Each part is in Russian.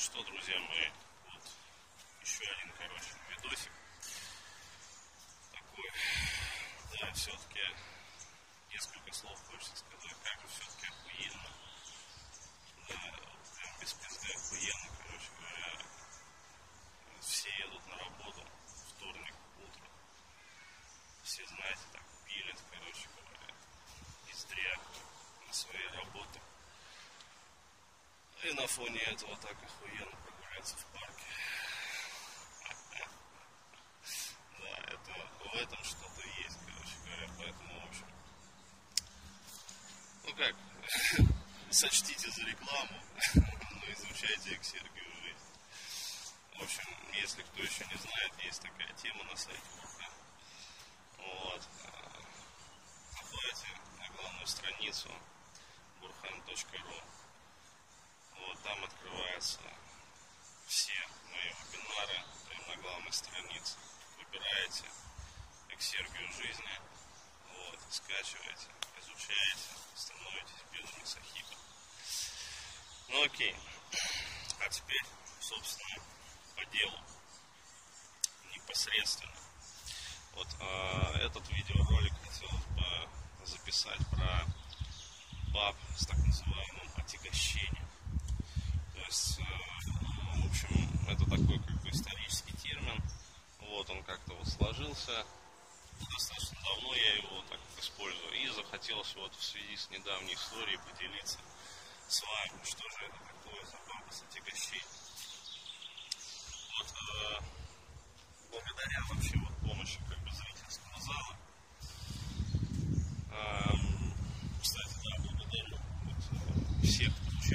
что, друзья мои, вот еще один, короче, видосик такой. Да, все-таки несколько слов хочется сказать, как же все-таки охуенно. Да, прям без пизды охуенно, короче говоря. Все едут на работу, вторник, утро. Все, знаете, так пилят, короче говоря, из на своей работе. И на фоне этого так охуенно прогуляться в парке. Да, это, в этом что-то есть, короче говоря, поэтому, в общем, ну как, сочтите за рекламу, но изучайте эксергию жизнь. В общем, если кто еще не знает, есть такая тема на сайте Бурхан. Вот. Заходите на главную страницу burhan.ru вот там открываются все мои вебинары прямо на главной странице. Выбираете эксергию жизни, вот, скачиваете, изучаете, становитесь белыми сахибом. Ну окей. А теперь, собственно, по делу. Непосредственно. Вот э, этот видеоролик хотелось бы записать про баб с так называемым отягощением э, в общем, это такой как бы исторический термин. Вот он как-то вот сложился. Достаточно давно я его так использую. И захотелось вот в связи с недавней историей поделиться с вами, что же это такое за пампас отягощение. Вот, э, благодаря вообще вот помощи как бы зрительского зала, э, кстати, да, благодарю вот,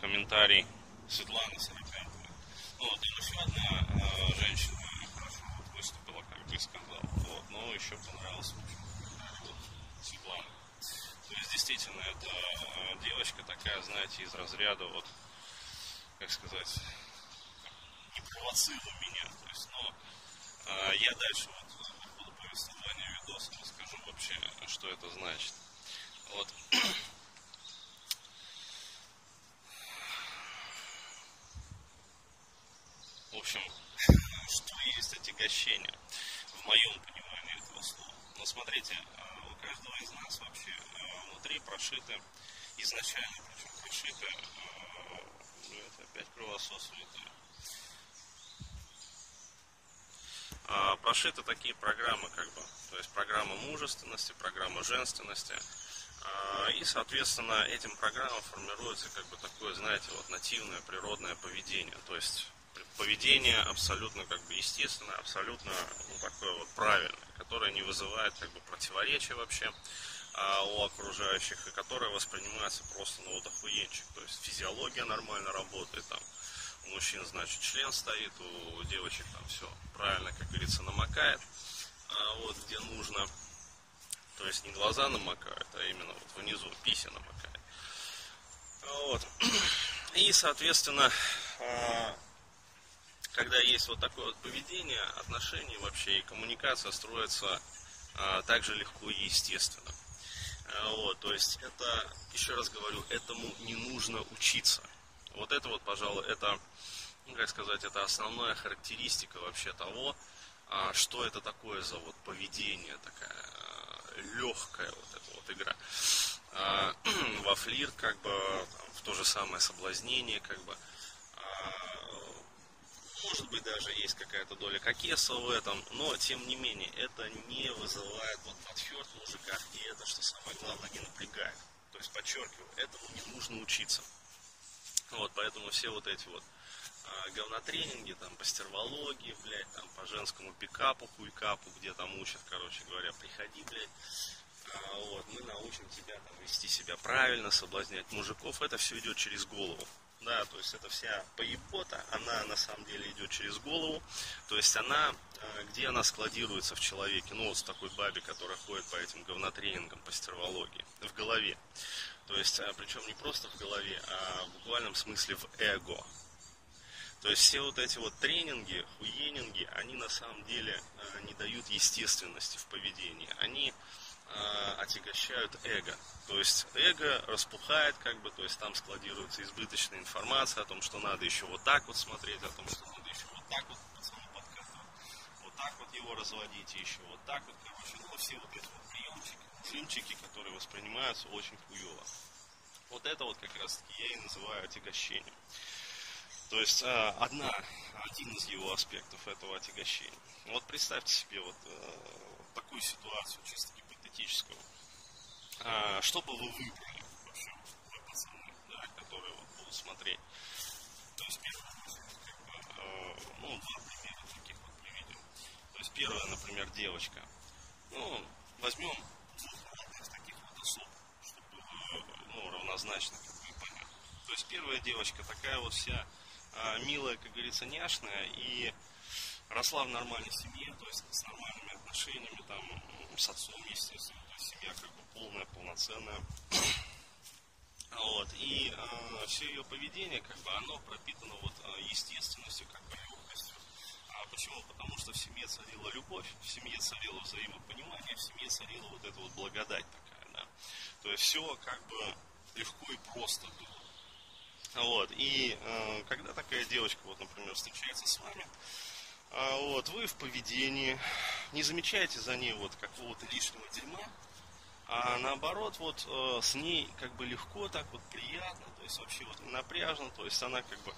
комментарий Светланы Сороканковой. Ну, вот там еще одна э, женщина хорошо выступила, как бы сказал. Вот, но еще понравился, вот Светланы. То есть, действительно, это э, девочка такая, знаете, из разряда вот, как сказать, не провоцируй меня. То есть, но а, я дальше вот по ходу повествования видоса расскажу вообще, что это значит. Вот. Общем, что есть отягощение в моем понимании этого слова. Но смотрите, а, у каждого из нас вообще а, внутри прошиты, изначально причем прошиты, это опять кровососует, А, прошиты такие программы, как бы, то есть программа мужественности, программа женственности. А, и, соответственно, этим программам формируется как бы такое, знаете, вот нативное природное поведение. То есть поведение абсолютно как бы естественное, абсолютно ну, такое вот правильное, которое не вызывает как бы противоречия вообще а, у окружающих, и которое воспринимается просто ну вот охуенчик. То есть физиология нормально работает там, у мужчин, значит, член стоит, у девочек там все правильно, как говорится, намокает, а вот где нужно, то есть не глаза намокают, а именно вот внизу пися намокает. Вот. И, соответственно, а, когда есть вот такое вот поведение, отношения вообще и коммуникация строится а, так же легко и естественно. А, вот, то есть это, еще раз говорю, этому не нужно учиться. Вот это вот, пожалуй, это, ну, как сказать, это основная характеристика вообще того, а, что это такое за вот поведение, такая а, легкая вот эта вот игра. А, во флирт, как бы, там, в то же самое соблазнение, как бы, может быть, даже есть какая-то доля кокеса в этом, но, тем не менее, это не вызывает вот подферт в мужиках, и это, что самое главное, не напрягает. То есть, подчеркиваю, этому не нужно учиться. Вот, поэтому все вот эти вот а, говнотренинги, там, по стервологии, блядь, там, по женскому пикапу, хуйкапу, где там учат, короче говоря, приходи, блядь, а, вот, мы научим тебя там вести себя правильно, соблазнять мужиков, это все идет через голову. Да, то есть это вся поебота, она на самом деле идет через голову, то есть она, э, где она складируется в человеке, ну вот с такой бабе, которая ходит по этим говнотренингам по стервологии, в голове, то есть, э, причем не просто в голове, а в буквальном смысле в эго, то есть все вот эти вот тренинги, хуенинги, они на самом деле э, не дают естественности в поведении. Они э, отягощают эго. То есть эго распухает, как бы, то есть там складируется избыточная информация о том, что надо еще вот так вот смотреть, о том, что надо еще вот так вот пацану подкатывать, вот так вот его разводить, еще вот так вот, короче, ну все вот эти вот приемчики, фильмчики, которые воспринимаются очень хуево. Вот это вот как раз таки я и называю отягощением. То есть э, одна, один из его аспектов этого отягощения. Вот представьте себе вот э, такую ситуацию, чисто гипотетическую. А, что бы вы выбрали вообще, вы пацаны, да, которые вот будут смотреть? То есть первое, как бы, э, ну, два примера таких вот приведем. То есть первая, например, девочка. Ну, возьмем двух таких вот особ, чтобы было ну, равнозначно как бы понятно. То есть первая девочка такая вот вся а, милая, как говорится, няшная и росла в нормальной семье, то есть с нормальными отношениями, там, с отцом, естественно, то есть семья как бы полная, полноценная. Вот, и э, все ее поведение, как бы, оно пропитано вот э, естественностью, как бы легкостью. А почему? Потому что в семье царила любовь, в семье царило взаимопонимание, в семье царила вот эта вот благодать такая, да. То есть все как бы легко и просто было. Вот. И э, когда такая девочка, вот, например, встречается с вами, э, вот, вы в поведении не замечаете за ней вот какого-то лишнего дерьма, а наоборот, вот э, с ней как бы легко, так вот приятно, то есть вообще вот не напряжно, то есть она как бы,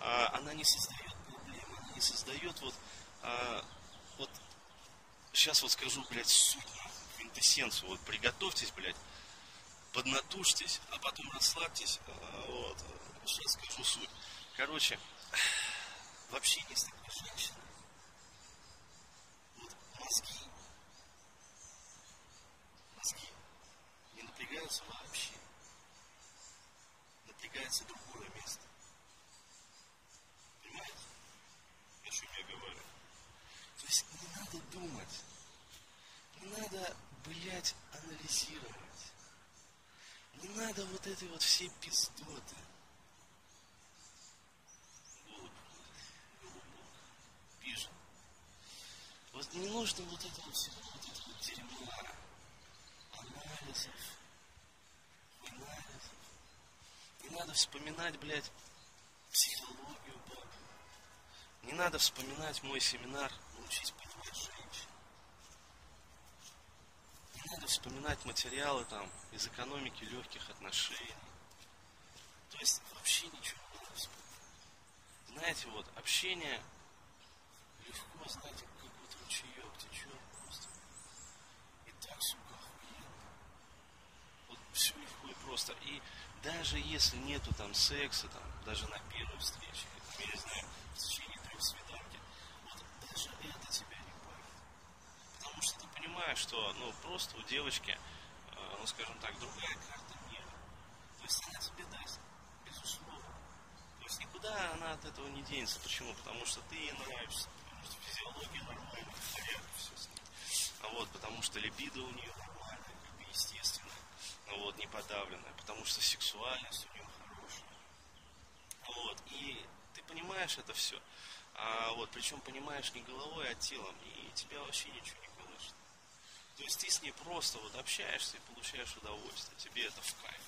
э, она не создает проблем, она не создает вот, э, вот, сейчас вот скажу, блядь, суть, квинтэссенцию, вот приготовьтесь, блядь, поднатужьтесь, а потом расслабьтесь, э, вот, сейчас скажу суть. Короче, вообще не с такой женщиной. Не напрягаются вообще. Напрягается другое место. Понимаете? О чем я говорю? То есть не надо думать. Не надо, блядь, анализировать. Не надо вот этой вот все пиздоты. Вот не нужно вот этого всего, вот этого дерьма, анализов, анализов. Не надо вспоминать, блядь, психологию баб. Не надо вспоминать мой семинар «Научись понимать женщин». Не надо вспоминать материалы там из экономики легких отношений. То есть вообще ничего не надо вспоминать. Знаете, вот общение легко, знаете, ручеек течет просто. И так, сука, охуенно. Вот все легко и просто. И даже если нету там секса, там, даже на первой встрече, я не знаю, в течение трех свиданки, вот даже это тебя не парит. Потому что ты понимаешь, что, ну, просто у девочки, э, ну, скажем так, другая карта мира. То есть она тебе даст, безусловно. То есть никуда она от этого не денется. Почему? Потому что ты ей нравишься физиология нормальная, все с ней. А вот, потому что либидо у нее нормальная, как бы естественно, но вот не подавленная, потому что сексуальность у нее хорошая. Вот, и ты понимаешь это все. А вот, причем понимаешь не головой, а телом, и тебя вообще ничего не колышет. То есть ты с ней просто вот общаешься и получаешь удовольствие, тебе это в кайф.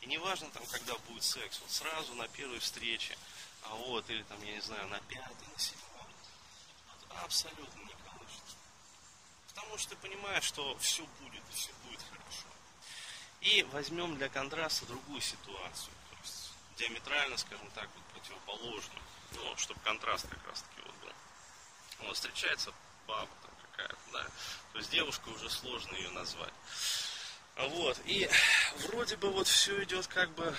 И неважно там, когда будет секс, вот сразу на первой встрече, а вот, или там, я не знаю, на пятой, на седьмой, абсолютно не колышется. Потому что ты понимаешь, что все будет, и все будет хорошо. И возьмем для контраста другую ситуацию. То есть диаметрально, скажем так, вот противоположную. Ну, чтобы контраст как раз таки вот был. Вот встречается баба там какая-то, да. То есть девушка уже сложно ее назвать. Вот. И вроде бы вот все идет как бы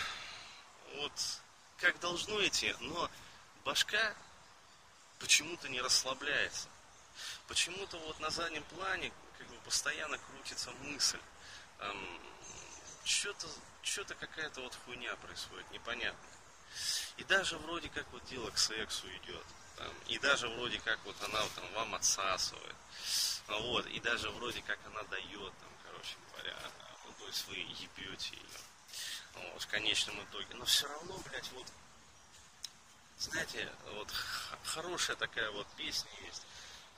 вот как должно идти, но башка почему-то не расслабляется. Почему-то вот на заднем плане как бы постоянно крутится мысль. Эм, что-то, что-то какая-то вот хуйня происходит, непонятно. И даже вроде как вот дело к сексу идет. Там, и даже вроде как вот она там вам отсасывает. Вот, и даже вроде как она дает, там, короче говоря, ну, то есть вы ебете ее. Вот, в конечном итоге. Но все равно, блядь, вот, знаете, вот хорошая такая вот песня есть.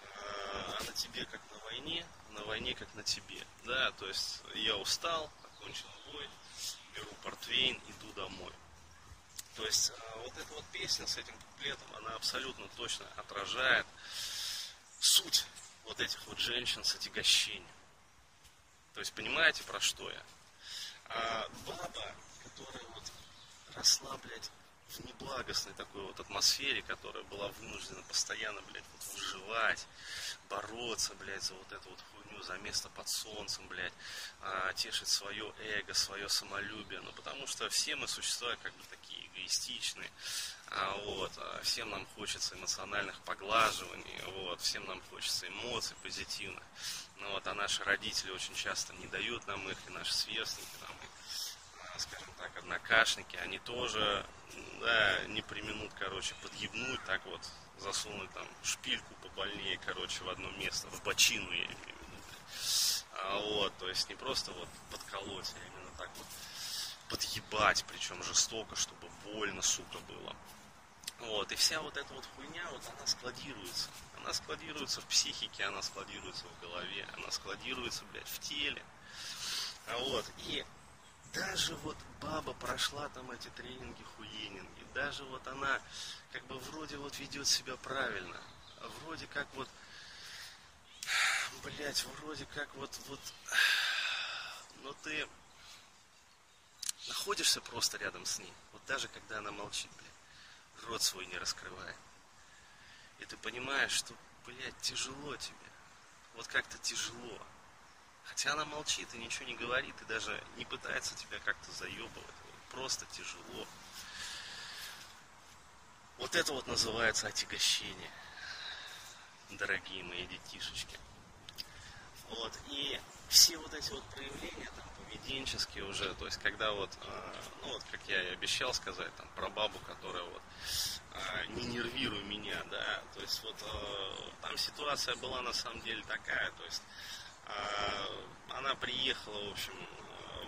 А, на тебе как на войне, на войне как на тебе. Да, то есть я устал, окончил бой, беру портвейн, иду домой. То есть а, вот эта вот песня с этим куплетом, она абсолютно точно отражает суть вот этих вот женщин с отягощением. То есть понимаете, про что я? А баба, которая вот росла, в неблагостной такой вот атмосфере, которая была вынуждена постоянно, блядь, вот выживать, бороться, блядь, за вот эту вот хуйню, за место под солнцем, блядь, а, тешить свое эго, свое самолюбие, ну, потому что все мы существа как бы такие эгоистичные, а, вот, а всем нам хочется эмоциональных поглаживаний, вот, всем нам хочется эмоций позитивных, ну, вот, а наши родители очень часто не дают нам их, и наши сверстники скажем так, однокашники, они тоже, да, не применут, короче, подъебнуть, так вот, засунуть там шпильку побольнее, короче, в одно место, в бочину, я имею в виду. А, вот, то есть не просто вот подколоть, а именно так вот подъебать, причем жестоко, чтобы больно, сука, было. Вот, и вся вот эта вот хуйня, вот она складируется. Она складируется в психике, она складируется в голове, она складируется, блядь, в теле. А вот, и даже вот баба прошла там эти тренинги, хуенинги, даже вот она как бы вроде вот ведет себя правильно, а вроде как вот, блять, вроде как вот, вот, но ты находишься просто рядом с ней, вот даже когда она молчит, блядь, рот свой не раскрывает. И ты понимаешь, что, блядь, тяжело тебе. Вот как-то тяжело. Хотя она молчит и ничего не говорит, и даже не пытается тебя как-то заебывать. Просто тяжело. Вот это вот называется отягощение, дорогие мои детишечки. Вот, и все вот эти вот проявления там поведенческие уже, то есть когда вот, э, ну вот как я и обещал сказать там про бабу, которая вот э, не нервируй меня, да, то есть вот э, там ситуация была на самом деле такая, то есть она приехала, в общем,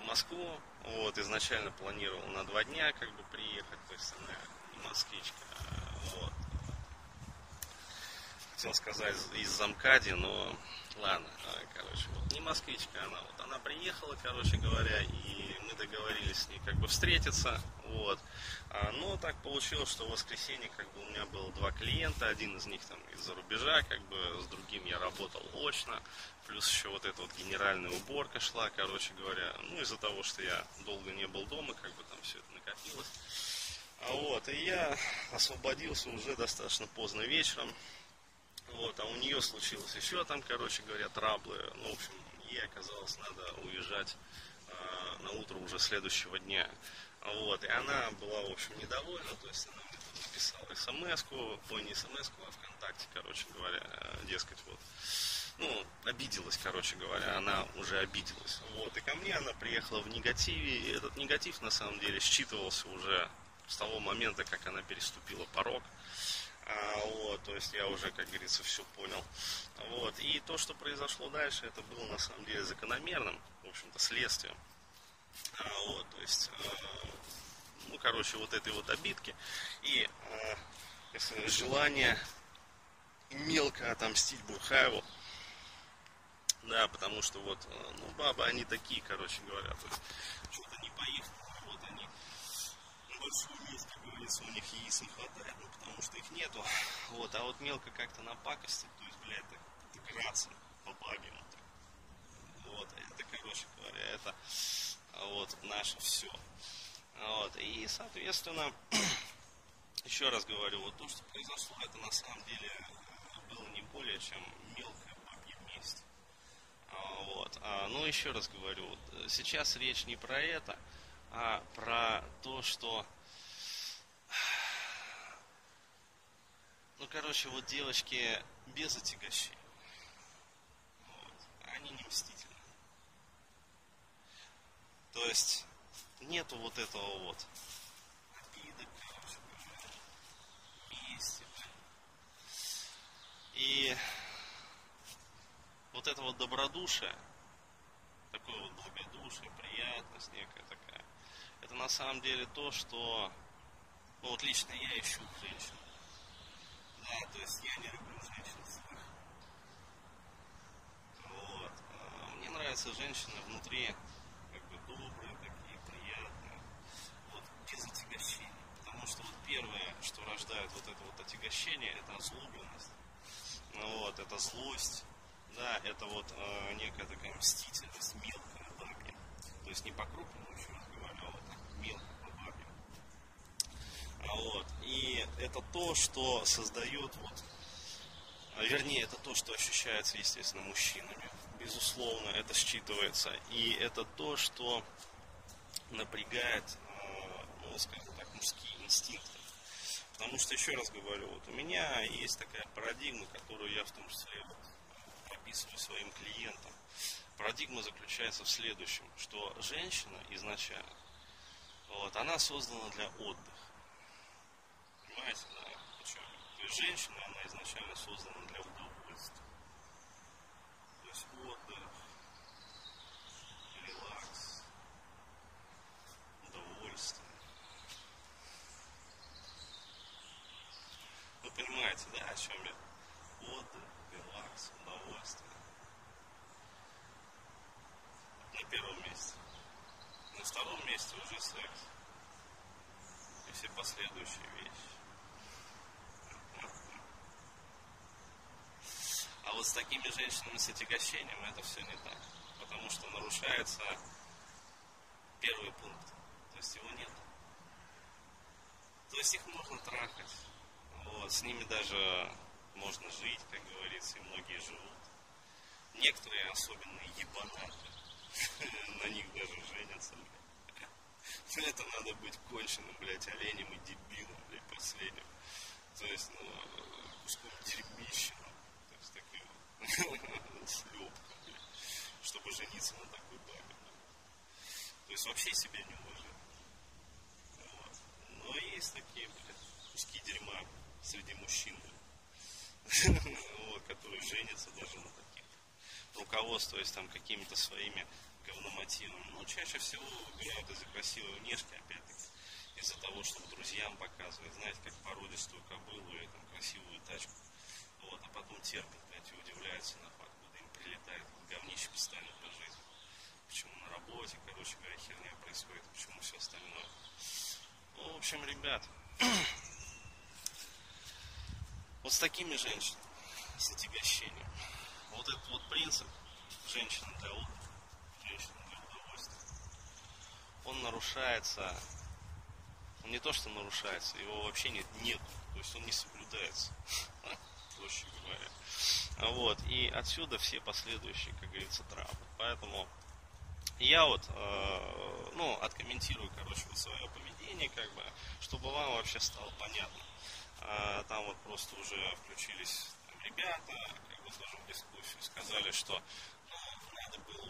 в Москву, вот, изначально планировала на два дня, как бы, приехать, то есть она москвичка, вот. Хотел сказать из замкади, но ладно, короче, вот, не москвичка она, вот, она приехала, короче говоря, и мы договорились с ней, как бы, встретиться, вот, а, но так получилось, что в воскресенье, как бы, у меня было два клиента, один из них, там, из-за рубежа, как бы, с другим я работал очно, Плюс еще вот эта вот генеральная уборка шла, короче говоря. Ну, из-за того, что я долго не был дома, как бы там все это накопилось. А вот, и я освободился уже достаточно поздно вечером. Вот, а у нее случилось еще там, короче говоря, траблы. Ну, в общем, ей оказалось надо уезжать э, на утро уже следующего дня. Вот, и она была, в общем, недовольна, то есть она мне написала смс-ку, ой, не смс-ку, а ВКонтакте, короче говоря, дескать, вот, ну, обиделась, короче говоря, она уже обиделась. Вот, и ко мне она приехала в негативе, и этот негатив, на самом деле, считывался уже с того момента, как она переступила порог. А, вот, то есть я уже, как говорится, все понял. Вот, и то, что произошло дальше, это было на самом деле закономерным, в общем-то, следствием. А, вот, то есть, э, ну, короче, вот этой вот обидки и э, желание мелко отомстить Бурхаеву, да, потому что вот, э, ну, бабы, они такие, короче говоря, то есть, что-то не поехали, на большую месть, как говорится, у них яиц не хватает, ну, потому что их нету, вот, а вот мелко как-то напакостить, то есть, блядь, так, играться по бабе, вот, это, короче говоря, это, вот, наше все, вот, и, соответственно, еще раз говорю, вот то, что произошло, это на самом деле было не более чем мелкое вот. А, ну, еще раз говорю, э, сейчас речь не про это, а про то, что... Ну, короче, вот девочки без отягощей. Вот. Они не мстительны. То есть нету вот этого вот обиды, мести. И вот это вот добродушие, такое вот благодушие, приятность некая такая, это на самом деле то, что, ну вот лично я ищу женщину. Да, то есть я не люблю женщин злых. Вот. А мне нравятся женщины внутри, как бы добрые такие, приятные, вот, без отягощений. Потому что вот первое, что рождает вот это вот отягощение, это озлобленность. Ну, вот, это злость, да, это вот э, некая такая мстительность, мелкая бабья. То есть не по крупному, еще раз говорю, а вот мелко вот, и это то, что создает вот, а, вернее, это то, что ощущается, естественно, мужчинами. Безусловно, это считывается. И это то, что напрягает, э, ну, скажем так, мужские инстинкты. Потому что, еще раз говорю, вот у меня есть такая парадигма, которую я в том числе вот прописываю своим клиентам. Парадигма заключается в следующем, что женщина изначально, вот, она создана для отдыха. Да? Почему? То есть женщина, она изначально создана для удовольствия. То есть отдых, релакс, удовольствие. Вы понимаете, да, о чем я? Отдых, релакс, удовольствие. На первом месте. На втором месте уже секс. И все последующие вещи. Вот с такими женщинами с отягощением это все не так. Потому что нарушается первый пункт. То есть его нет. То есть их можно трахать. Вот, с ними даже можно жить, как говорится, и многие живут. Некоторые особенные ебанаты. На них даже женятся, блядь. Это надо быть конченым, блядь, оленем и дебилом, блядь, последним. То есть, ну, куском дерьмища, блядь, чтобы жениться на такой бабе. То есть вообще себя не уважать. Вот. Но есть такие, блядь, куски дерьма среди мужчин, которые женятся даже на таких, руководствуясь там какими-то своими говномотивами. Ну, чаще всего выбирают из-за красивой внешки, опять-таки, из-за того, чтобы друзьям показывать, знаете, как породистую кобылу или там красивую тачку. Вот, а потом терпят, блядь, удивляются на факт, куда им прилетает говнище постоянно по жизни. Почему на работе, короче говоря, херня происходит, почему все остальное. Ну, в общем, ребят, вот с такими женщинами, с отягощением. Вот этот вот принцип женщина для отдыха, женщина для удовольствия, он нарушается, он не то что нарушается, его вообще нет, нет то есть он не соблюдается, проще говоря. Вот, и отсюда все последующие, как говорится, травмы. Поэтому я вот, э, ну, откомментирую, короче, вот свое поведение, как бы, чтобы вам вообще стало понятно. А, там вот просто уже включились там, ребята, как бы тоже в дискуссию, сказали, что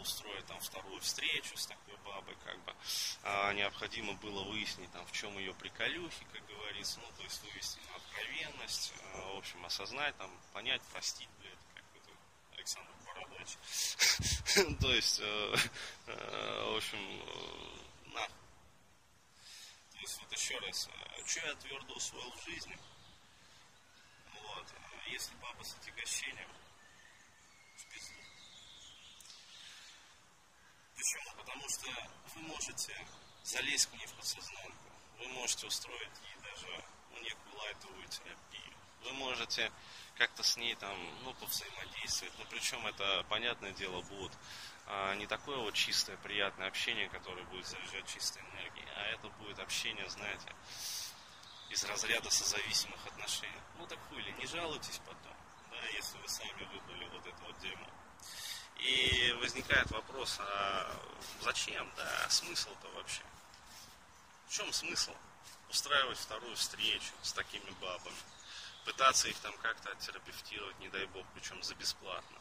устроить там вторую встречу с такой бабой, как бы а, необходимо было выяснить там в чем ее приколюхи, как говорится, ну то есть вывести на откровенность, а, в общем осознать там, понять, простить, блядь, как это Александр Бородач, то есть, э, э, в общем, э, на. То есть вот еще раз, что я твердо усвоил в жизни – вот. Если баба с отягощением, в пизду. Почему? Потому что вы можете залезть к ней в подсознанку. Вы можете устроить ей даже ну, некую лайтовую терапию. Вы можете как-то с ней там, ну, повзаимодействовать. Но причем это, понятное дело, будет а, не такое вот чистое, приятное общение, которое будет заряжать чистой энергией, а это будет общение, знаете, из разряда созависимых отношений. Ну так хули, не жалуйтесь потом, да, если вы сами выбрали вот это вот дерьмо. И возникает вопрос, а зачем, да, смысл-то вообще? В чем смысл устраивать вторую встречу с такими бабами? Пытаться их там как-то оттерапевтировать, не дай бог, причем за бесплатно.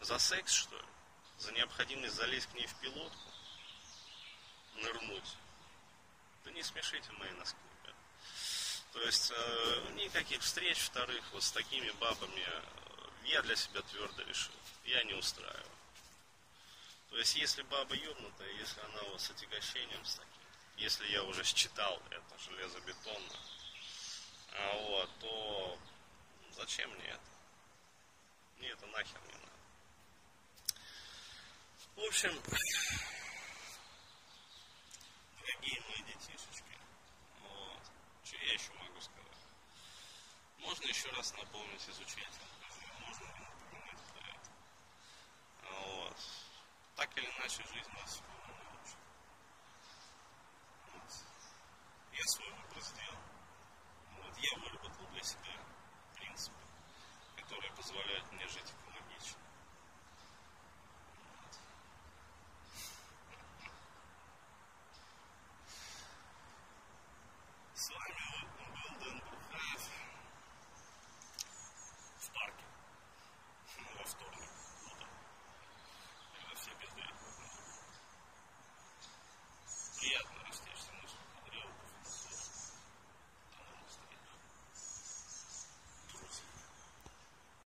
За секс, что ли? За необходимость залезть к ней в пилотку? Нырнуть? Да не смешите мои носки. То есть э, никаких встреч вторых вот с такими бабами. Я для себя твердо решил, я не устраиваю. То есть, если баба ёбнутая, если она вас с отягощением с таким, если я уже считал это железобетонно, а вот, то зачем мне это? Мне это нахер не надо. В общем, дорогие мои детишечки, вот, что я еще могу сказать? Можно еще раз напомнить изучать можно ли напоминать про это? Вот. Так или иначе, жизнь нас